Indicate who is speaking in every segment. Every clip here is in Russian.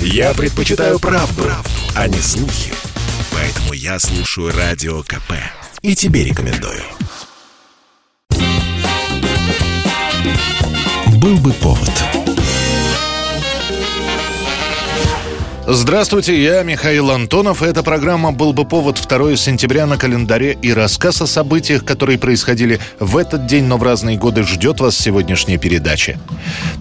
Speaker 1: Я предпочитаю правду, правду, а не слухи. Поэтому я слушаю Радио КП. И тебе рекомендую. Был бы повод.
Speaker 2: Здравствуйте, я Михаил Антонов. Эта программа «Был бы повод» 2 сентября на календаре и рассказ о событиях, которые происходили в этот день, но в разные годы ждет вас сегодняшняя передача.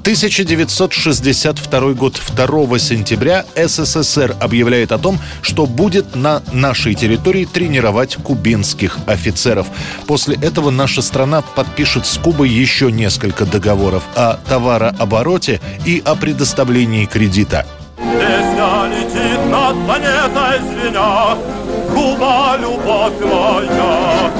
Speaker 2: 1962 год, 2 сентября СССР объявляет о том, что будет на нашей территории тренировать кубинских офицеров. После этого наша страна подпишет с Кубой еще несколько договоров о товарообороте и о предоставлении кредита. Летит над планетой звеня, Куба, любовь моя.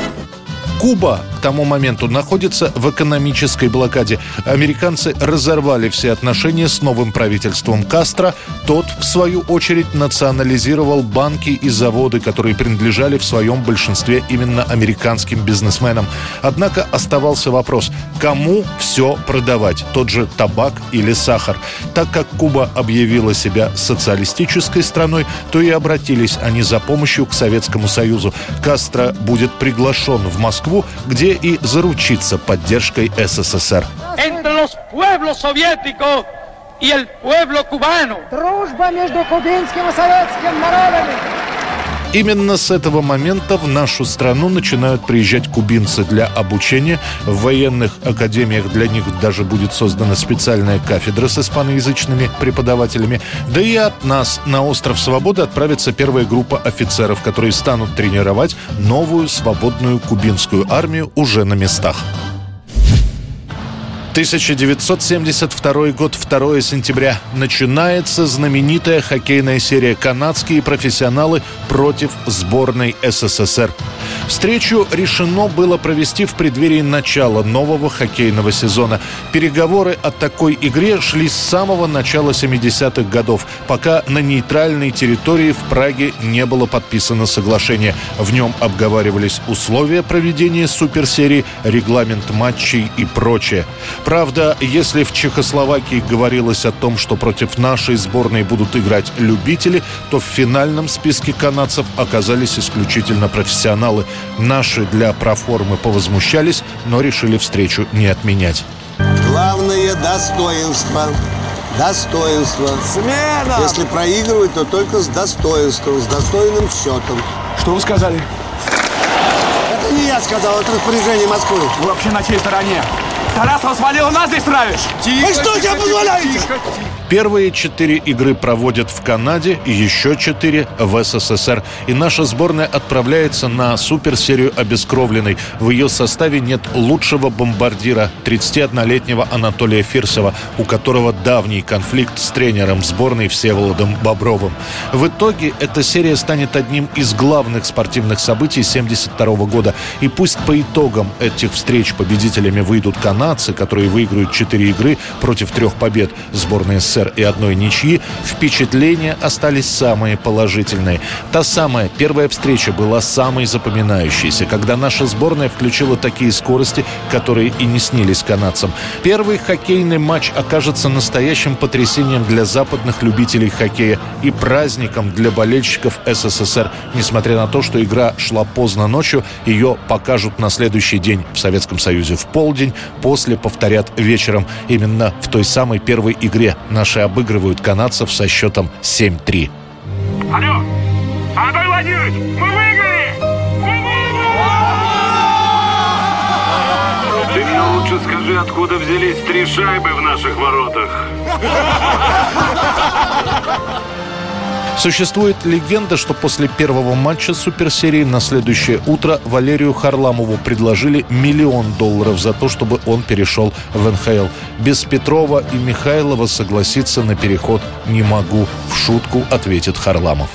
Speaker 2: Куба тому моменту находится в экономической блокаде. Американцы разорвали все отношения с новым правительством Кастро. Тот, в свою очередь, национализировал банки и заводы, которые принадлежали в своем большинстве именно американским бизнесменам. Однако оставался вопрос, кому все продавать, тот же табак или сахар. Так как Куба объявила себя социалистической страной, то и обратились они за помощью к Советскому Союзу. Кастро будет приглашен в Москву где и заручится поддержкой СССР. Дружба между кубинским и советским народами. Именно с этого момента в нашу страну начинают приезжать кубинцы для обучения. В военных академиях для них даже будет создана специальная кафедра с испаноязычными преподавателями. Да и от нас на остров Свободы отправится первая группа офицеров, которые станут тренировать новую свободную кубинскую армию уже на местах. 1972 год, 2 сентября. Начинается знаменитая хоккейная серия «Канадские профессионалы против сборной СССР». Встречу решено было провести в преддверии начала нового хоккейного сезона. Переговоры о такой игре шли с самого начала 70-х годов, пока на нейтральной территории в Праге не было подписано соглашение. В нем обговаривались условия проведения суперсерии, регламент матчей и прочее. Правда, если в Чехословакии говорилось о том, что против нашей сборной будут играть любители, то в финальном списке канадцев оказались исключительно профессионалы. Наши для проформы повозмущались, но решили встречу не отменять.
Speaker 3: Главное достоинство. Достоинство.
Speaker 4: Смена!
Speaker 3: Если проигрывать, то только с достоинством, с достойным счетом.
Speaker 4: Что вы сказали?
Speaker 3: Это не я сказал, это распоряжение Москвы.
Speaker 4: Вы вообще на чьей стороне? Тарасова свалил, нас здесь травишь!
Speaker 3: Тихо, Вы что тебе позволяете? Тихо,
Speaker 2: тихо. Первые четыре игры проводят в Канаде еще четыре в СССР. И наша сборная отправляется на суперсерию обескровленной. В ее составе нет лучшего бомбардира 31-летнего Анатолия Фирсова, у которого давний конфликт с тренером сборной Всеволодом Бобровым. В итоге эта серия станет одним из главных спортивных событий 1972 года. И пусть по итогам этих встреч победителями выйдут канадцы, которые выиграют четыре игры против трех побед сборной СССР, СССР и одной ничьи, впечатления остались самые положительные. Та самая первая встреча была самой запоминающейся, когда наша сборная включила такие скорости, которые и не снились канадцам. Первый хоккейный матч окажется настоящим потрясением для западных любителей хоккея и праздником для болельщиков СССР. Несмотря на то, что игра шла поздно ночью, ее покажут на следующий день в Советском Союзе в полдень, после повторят вечером. Именно в той самой первой игре на Наши обыгрывают канадцев со счетом 7-3.
Speaker 5: Алло! Анатолий Владимирович, мы выиграли! Мы
Speaker 6: выиграли! Ты мне лучше скажи, откуда взялись три шайбы в наших воротах.
Speaker 2: Существует легенда, что после первого матча суперсерии на следующее утро Валерию Харламову предложили миллион долларов за то, чтобы он перешел в НХЛ. Без Петрова и Михайлова согласиться на переход не могу. В шутку ответит Харламов.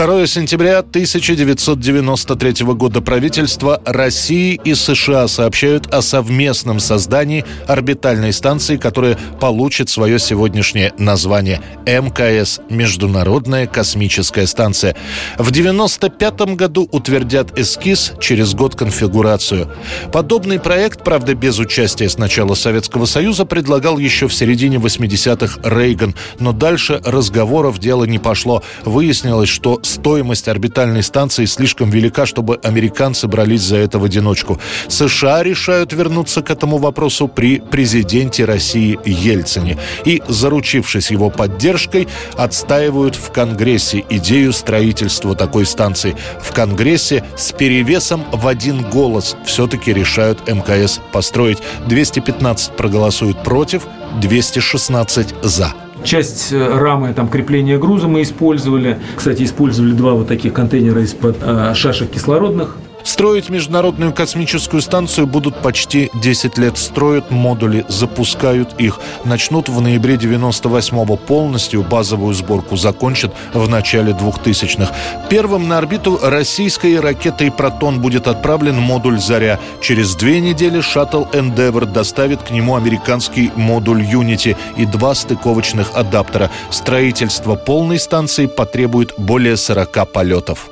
Speaker 2: 2 сентября 1993 года правительства России и США сообщают о совместном создании орбитальной станции, которая получит свое сегодняшнее название МКС – Международная космическая станция. В 1995 году утвердят эскиз, через год конфигурацию. Подобный проект, правда без участия сначала Советского Союза, предлагал еще в середине 80-х Рейган, но дальше разговоров дело не пошло. Выяснилось, что стоимость орбитальной станции слишком велика, чтобы американцы брались за это в одиночку. США решают вернуться к этому вопросу при президенте России Ельцине. И, заручившись его поддержкой, отстаивают в Конгрессе идею строительства такой станции. В Конгрессе с перевесом в один голос все-таки решают МКС построить. 215 проголосуют против, 216 за.
Speaker 7: Часть э, рамы там, крепления груза мы использовали. Кстати, использовали два вот таких контейнера из-под э, шашек кислородных.
Speaker 2: Строить Международную космическую станцию будут почти 10 лет. Строят модули, запускают их. Начнут в ноябре 98-го. Полностью базовую сборку закончат в начале 2000-х. Первым на орбиту российской ракетой «Протон» будет отправлен модуль «Заря». Через две недели шаттл «Эндевр» доставит к нему американский модуль «Юнити» и два стыковочных адаптера. Строительство полной станции потребует более 40 полетов.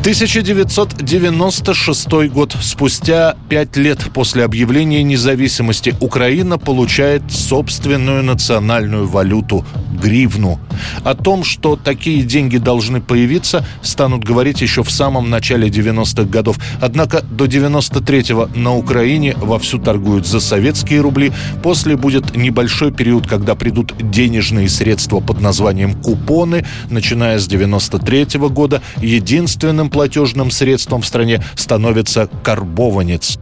Speaker 2: 1996 год. Спустя пять лет после объявления независимости Украина получает собственную национальную валюту – гривну. О том, что такие деньги должны появиться, станут говорить еще в самом начале 90-х годов. Однако до 93-го на Украине вовсю торгуют за советские рубли. После будет небольшой период, когда придут денежные средства под названием купоны. Начиная с 93-го года единственным платежным средством в стране становится карбованец.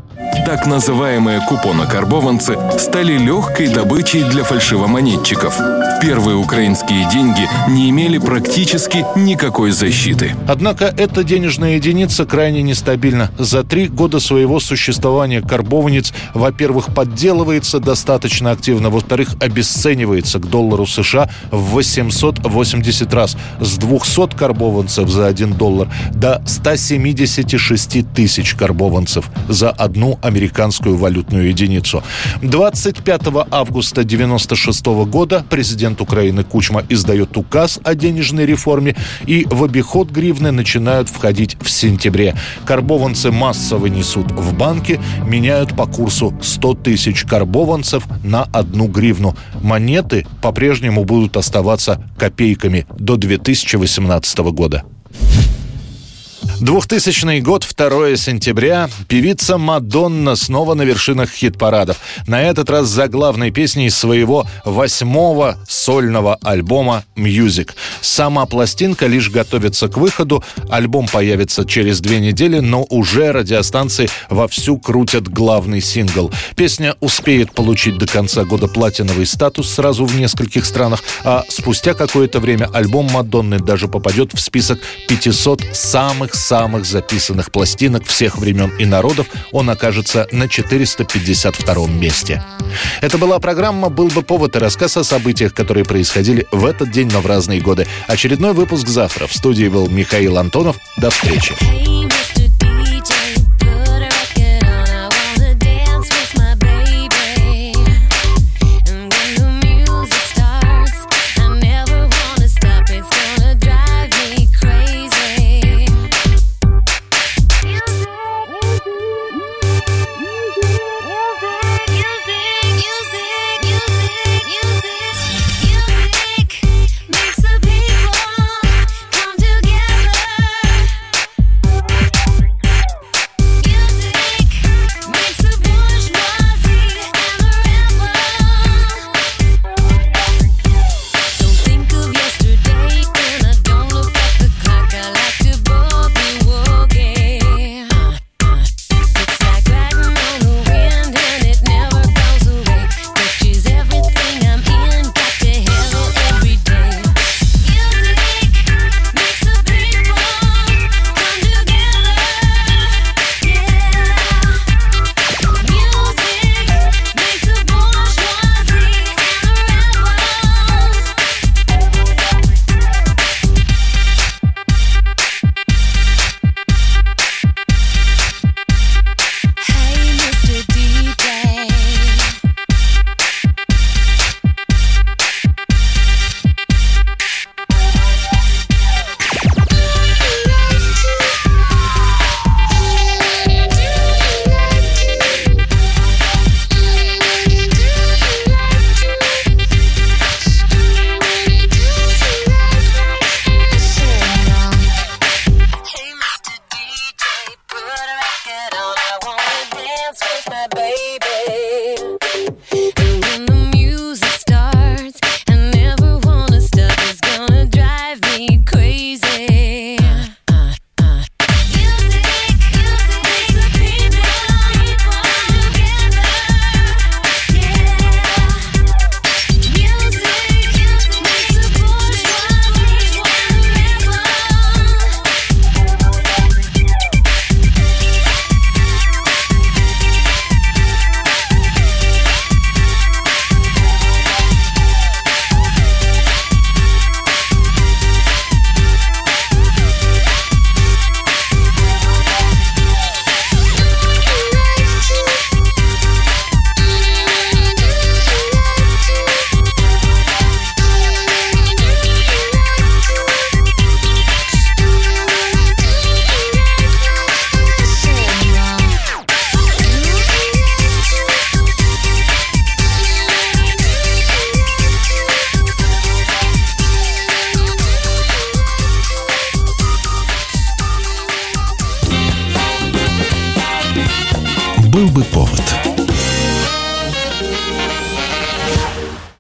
Speaker 8: Так называемые купонокарбованцы стали легкой добычей для фальшивомонетчиков. Первые украинские деньги не имели практически никакой защиты.
Speaker 2: Однако эта денежная единица крайне нестабильна. За три года своего существования карбованец, во-первых, подделывается достаточно активно, во-вторых, обесценивается к доллару США в 880 раз. С 200 карбованцев за 1 доллар до 176 тысяч карбованцев за одну американскую валютную единицу. 25 августа 1996 года президент Украины Кучма издает указ о денежной реформе, и в обиход гривны начинают входить в сентябре. Карбованцы массово несут в банки, меняют по курсу 100 тысяч карбованцев на одну гривну. Монеты по-прежнему будут оставаться копейками до 2018 года. 2000 год, 2 сентября. Певица Мадонна снова на вершинах хит-парадов. На этот раз за главной песней своего восьмого сольного альбома «Music». Сама пластинка лишь готовится к выходу. Альбом появится через две недели, но уже радиостанции вовсю крутят главный сингл. Песня успеет получить до конца года платиновый статус сразу в нескольких странах, а спустя какое-то время альбом Мадонны даже попадет в список 500 самых самых записанных пластинок всех времен и народов он окажется на 452 месте. Это была программа «Был бы повод» и рассказ о событиях, которые происходили в этот день, но в разные годы. Очередной выпуск завтра. В студии был Михаил Антонов. До встречи.